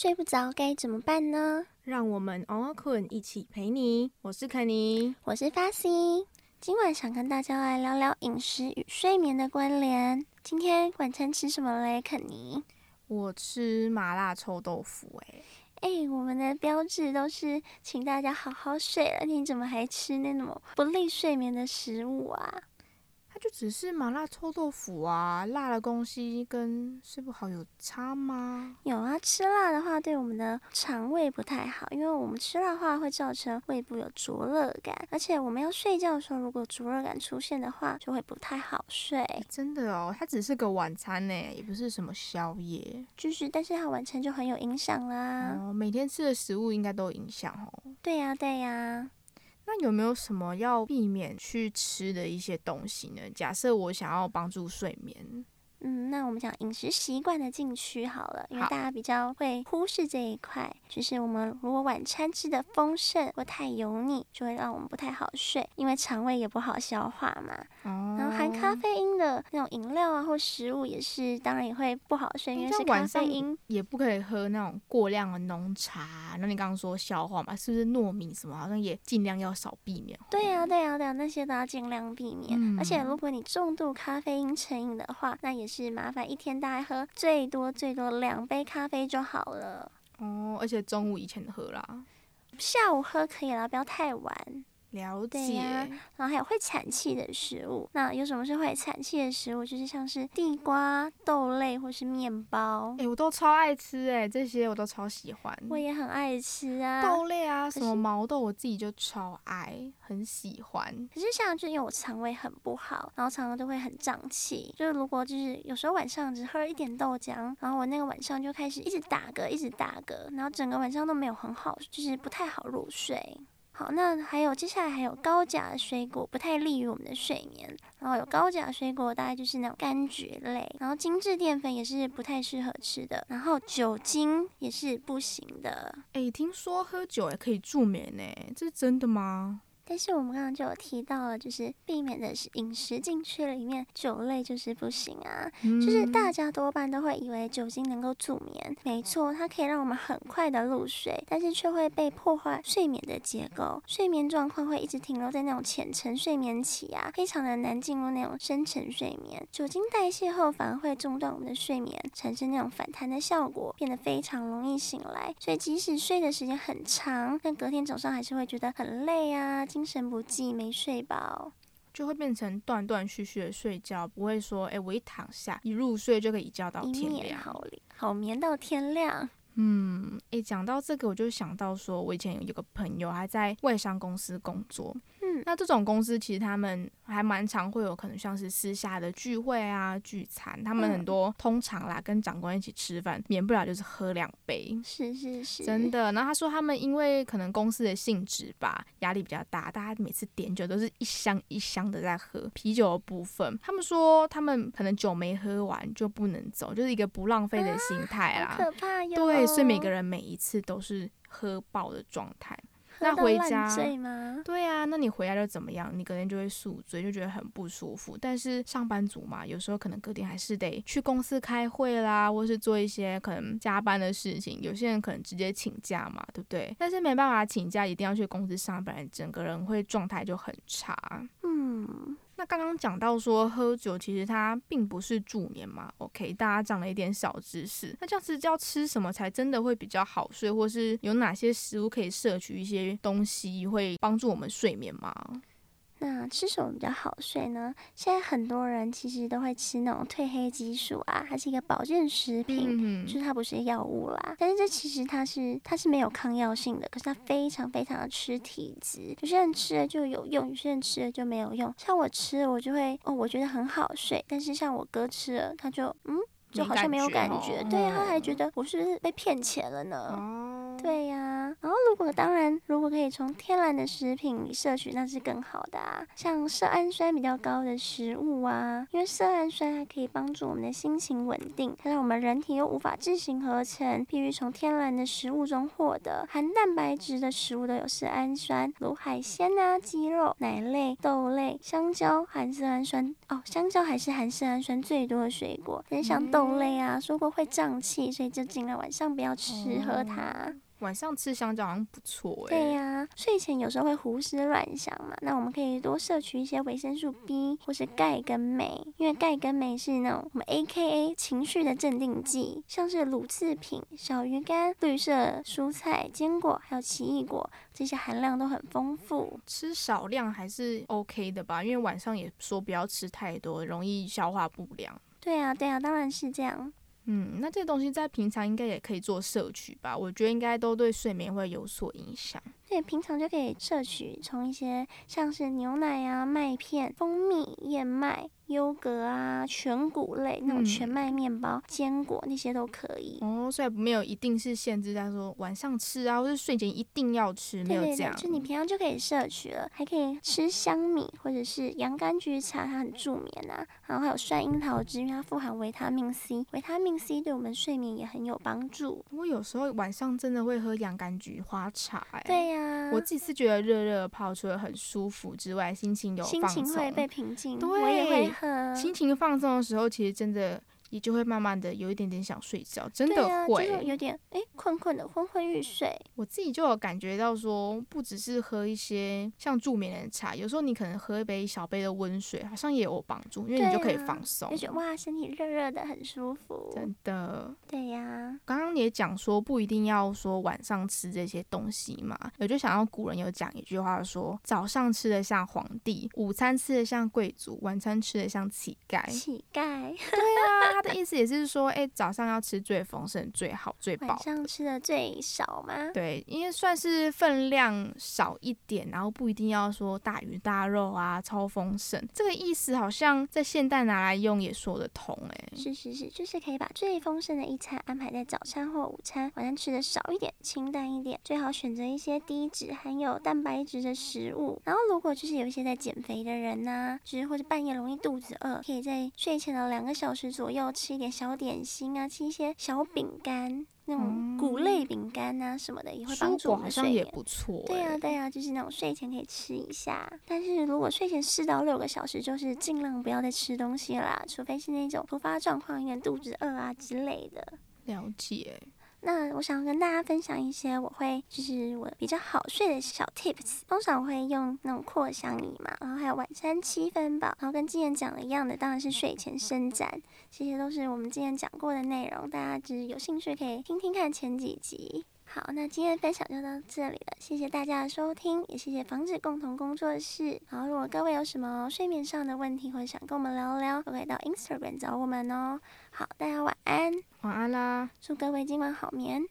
睡不着该怎么办呢？让我们熬熬困一起陪你。我是肯尼，我是发 C。今晚想跟大家来聊聊饮食与睡眠的关联。今天晚餐吃什么嘞，肯尼？我吃麻辣臭豆腐。哎哎，我们的标志都是请大家好好睡了，你怎么还吃那种不利睡眠的食物啊？就只是麻辣臭豆腐啊，辣的东西跟睡不好有差吗？有啊，吃辣的话对我们的肠胃不太好，因为我们吃辣的话会造成胃部有灼热感，而且我们要睡觉的时候，如果灼热感出现的话，就会不太好睡。真的哦，它只是个晚餐呢，也不是什么宵夜。就是，但是它晚餐就很有影响啦。哦，每天吃的食物应该都有影响哦。对呀，对呀。那有没有什么要避免去吃的一些东西呢？假设我想要帮助睡眠。嗯，那我们讲饮食习惯的禁区好了，因为大家比较会忽视这一块，就是我们如果晚餐吃的丰盛或太油腻，就会让我们不太好睡，因为肠胃也不好消化嘛。哦。然后含咖啡因的那种饮料啊或食物也是，当然也会不好睡，因为是咖啡因。也不可以喝那种过量的浓茶。那你刚刚说消化嘛，是不是糯米什么好像也尽量要少避免？对呀，对呀，对呀，那些都要尽量避免。而且如果你重度咖啡因成瘾的话，那也是麻烦，一天大概喝最多最多两杯咖啡就好了。哦，而且中午以前喝啦，下午喝可以啦，不要太晚。了解，然后还有会产气的食物。那有什么是会产气的食物？就是像是地瓜、豆类或是面包。哎，我都超爱吃哎，这些我都超喜欢。我也很爱吃啊，豆类啊，什么毛豆，我自己就超爱，很喜欢。可是像就因为我肠胃很不好，然后常常都会很胀气。就是如果就是有时候晚上只喝一点豆浆，然后我那个晚上就开始一直打嗝，一直打嗝，然后整个晚上都没有很好，就是不太好入睡。好，那还有接下来还有高钾的水果不太利于我们的睡眠，然后有高钾水果大概就是那种柑橘类，然后精致淀粉也是不太适合吃的，然后酒精也是不行的。哎，听说喝酒也可以助眠呢，这是真的吗？但是我们刚刚就有提到了，就是避免的是饮食进去里面酒类就是不行啊，就是大家多半都会以为酒精能够助眠，没错，它可以让我们很快的入睡，但是却会被破坏睡眠的结构，睡眠状况会一直停留在那种浅层睡眠期啊，非常的难进入那种深层睡眠。酒精代谢后反而会中断我们的睡眠，产生那种反弹的效果，变得非常容易醒来。所以即使睡的时间很长，但隔天早上还是会觉得很累啊。精神不济，没睡饱，就会变成断断续续的睡觉，不会说，哎，我一躺下一入睡就可以一觉到天亮，好好眠到天亮。嗯，诶，讲到这个，我就想到说，我以前有个朋友还在外商公司工作。嗯，那这种公司其实他们还蛮常会有可能像是私下的聚会啊、聚餐，他们很多通常啦跟长官一起吃饭，免不了就是喝两杯。是是是，真的。然后他说他们因为可能公司的性质吧，压力比较大，大家每次点酒都是一箱一箱的在喝啤酒的部分。他们说他们可能酒没喝完就不能走，就是一个不浪费的心态啦。可怕哟。对。所以每个人每一次都是喝爆的状态，那回家对啊，那你回家就怎么样？你隔天就会宿醉，就觉得很不舒服。但是上班族嘛，有时候可能隔天还是得去公司开会啦，或是做一些可能加班的事情。有些人可能直接请假嘛，对不对？但是没办法请假，一定要去公司上班，整个人会状态就很差。嗯。那刚刚讲到说喝酒其实它并不是助眠嘛，OK，大家长了一点小知识。那这样子要吃什么才真的会比较好睡，或是有哪些食物可以摄取一些东西会帮助我们睡眠吗？那吃什么比较好睡呢？现在很多人其实都会吃那种褪黑激素啊，它是一个保健食品，就是它不是药物啦。但是这其实它是它是没有抗药性的，可是它非常非常的吃体质。有些人吃了就有用，有些人吃了就没有用。像我吃了，我就会哦，我觉得很好睡。但是像我哥吃了，他就嗯，就好像没有感觉。对，他还觉得我是不是被骗钱了呢？哦，对呀。啊。然后如果当然，如果可以从天然的食品里摄取，那是更好的啊。像色氨酸比较高的食物啊，因为色氨酸还可以帮助我们的心情稳定，它让我们人体又无法自行合成，必须从天然的食物中获得。含蛋白质的食物都有色氨酸，如海鲜啊、鸡肉、奶类、豆类、香蕉含色氨酸哦，香蕉还是含色氨酸最多的水果。但像豆类啊，说过会胀气，所以就尽量晚上不要吃喝它。晚上吃香蕉好像不错哎。对呀，睡前有时候会胡思乱想嘛，那我们可以多摄取一些维生素 B 或是钙跟镁，因为钙跟镁是那种我们 AKA 情绪的镇定剂，像是乳制品、小鱼干、绿色蔬菜、坚果还有奇异果，这些含量都很丰富。吃少量还是 OK 的吧，因为晚上也说不要吃太多，容易消化不良。对啊，对啊，当然是这样。嗯，那这些东西在平常应该也可以做摄取吧？我觉得应该都对睡眠会有所影响。对，平常就可以摄取从一些像是牛奶啊、麦片、蜂蜜、燕麦。优格啊，全谷类那种全麦面包、坚果那些都可以哦，所以没有一定是限制在说晚上吃啊，或是睡前一定要吃，没有这样。就你平常就可以摄取了，还可以吃香米或者是洋甘菊茶，它很助眠啊。然后还有酸樱桃汁，因为它富含维他命 C，维他命 C 对我们睡眠也很有帮助。我有时候晚上真的会喝洋甘菊花茶，哎，对呀，我自己是觉得热热泡除了很舒服之外，心情有心情会被平静，对，我也会。心情放松的时候，其实真的。也就会慢慢的有一点点想睡觉，真的会有点哎困困的昏昏欲睡。我自己就有感觉到说，不只是喝一些像助眠的茶，有时候你可能喝一杯小杯的温水，好像也有帮助，因为你就可以放松，就觉得哇身体热热的很舒服。真的。对呀。刚刚也讲说不一定要说晚上吃这些东西嘛，我就想到古人有讲一句话说，早上吃的像皇帝，午餐吃的像贵族，晚餐吃的像乞丐。乞丐。对啊。他的意思也是说，哎，早上要吃最丰盛、最好、最饱。晚上吃的最少吗？对，因为算是分量少一点，然后不一定要说大鱼大肉啊，超丰盛。这个意思好像在现代拿来用也说得通，哎。是是是，就是可以把最丰盛的一餐安排在早餐或午餐，晚上吃的少一点，清淡一点，最好选择一些低脂、含有蛋白质的食物。然后如果就是有一些在减肥的人呢，就是或者半夜容易肚子饿，可以在睡前的两个小时左右。吃一点小点心啊，吃一些小饼干，那种谷类饼干啊什么的，也会帮助我们睡眠。也不错。对啊，对啊，就是那种睡前可以吃一下。但是如果睡前四到六个小时，就是尽量不要再吃东西啦，除非是那种突发状况，有点肚子饿啊之类的。了解。那我想跟大家分享一些我会就是我比较好睡的小 tips。通常我会用那种扩香仪嘛，然后还有晚餐七分饱，然后跟之前讲的一样的，当然是睡前伸展，这些都是我们之前讲过的内容，大家就是有兴趣可以听听看前几集。好，那今天的分享就到这里了，谢谢大家的收听，也谢谢房子共同工作室。然后如果各位有什么睡眠上的问题，或者想跟我们聊聊，都可以到 Instagram 找我们哦。好，大家晚安，祝各位今晚好眠。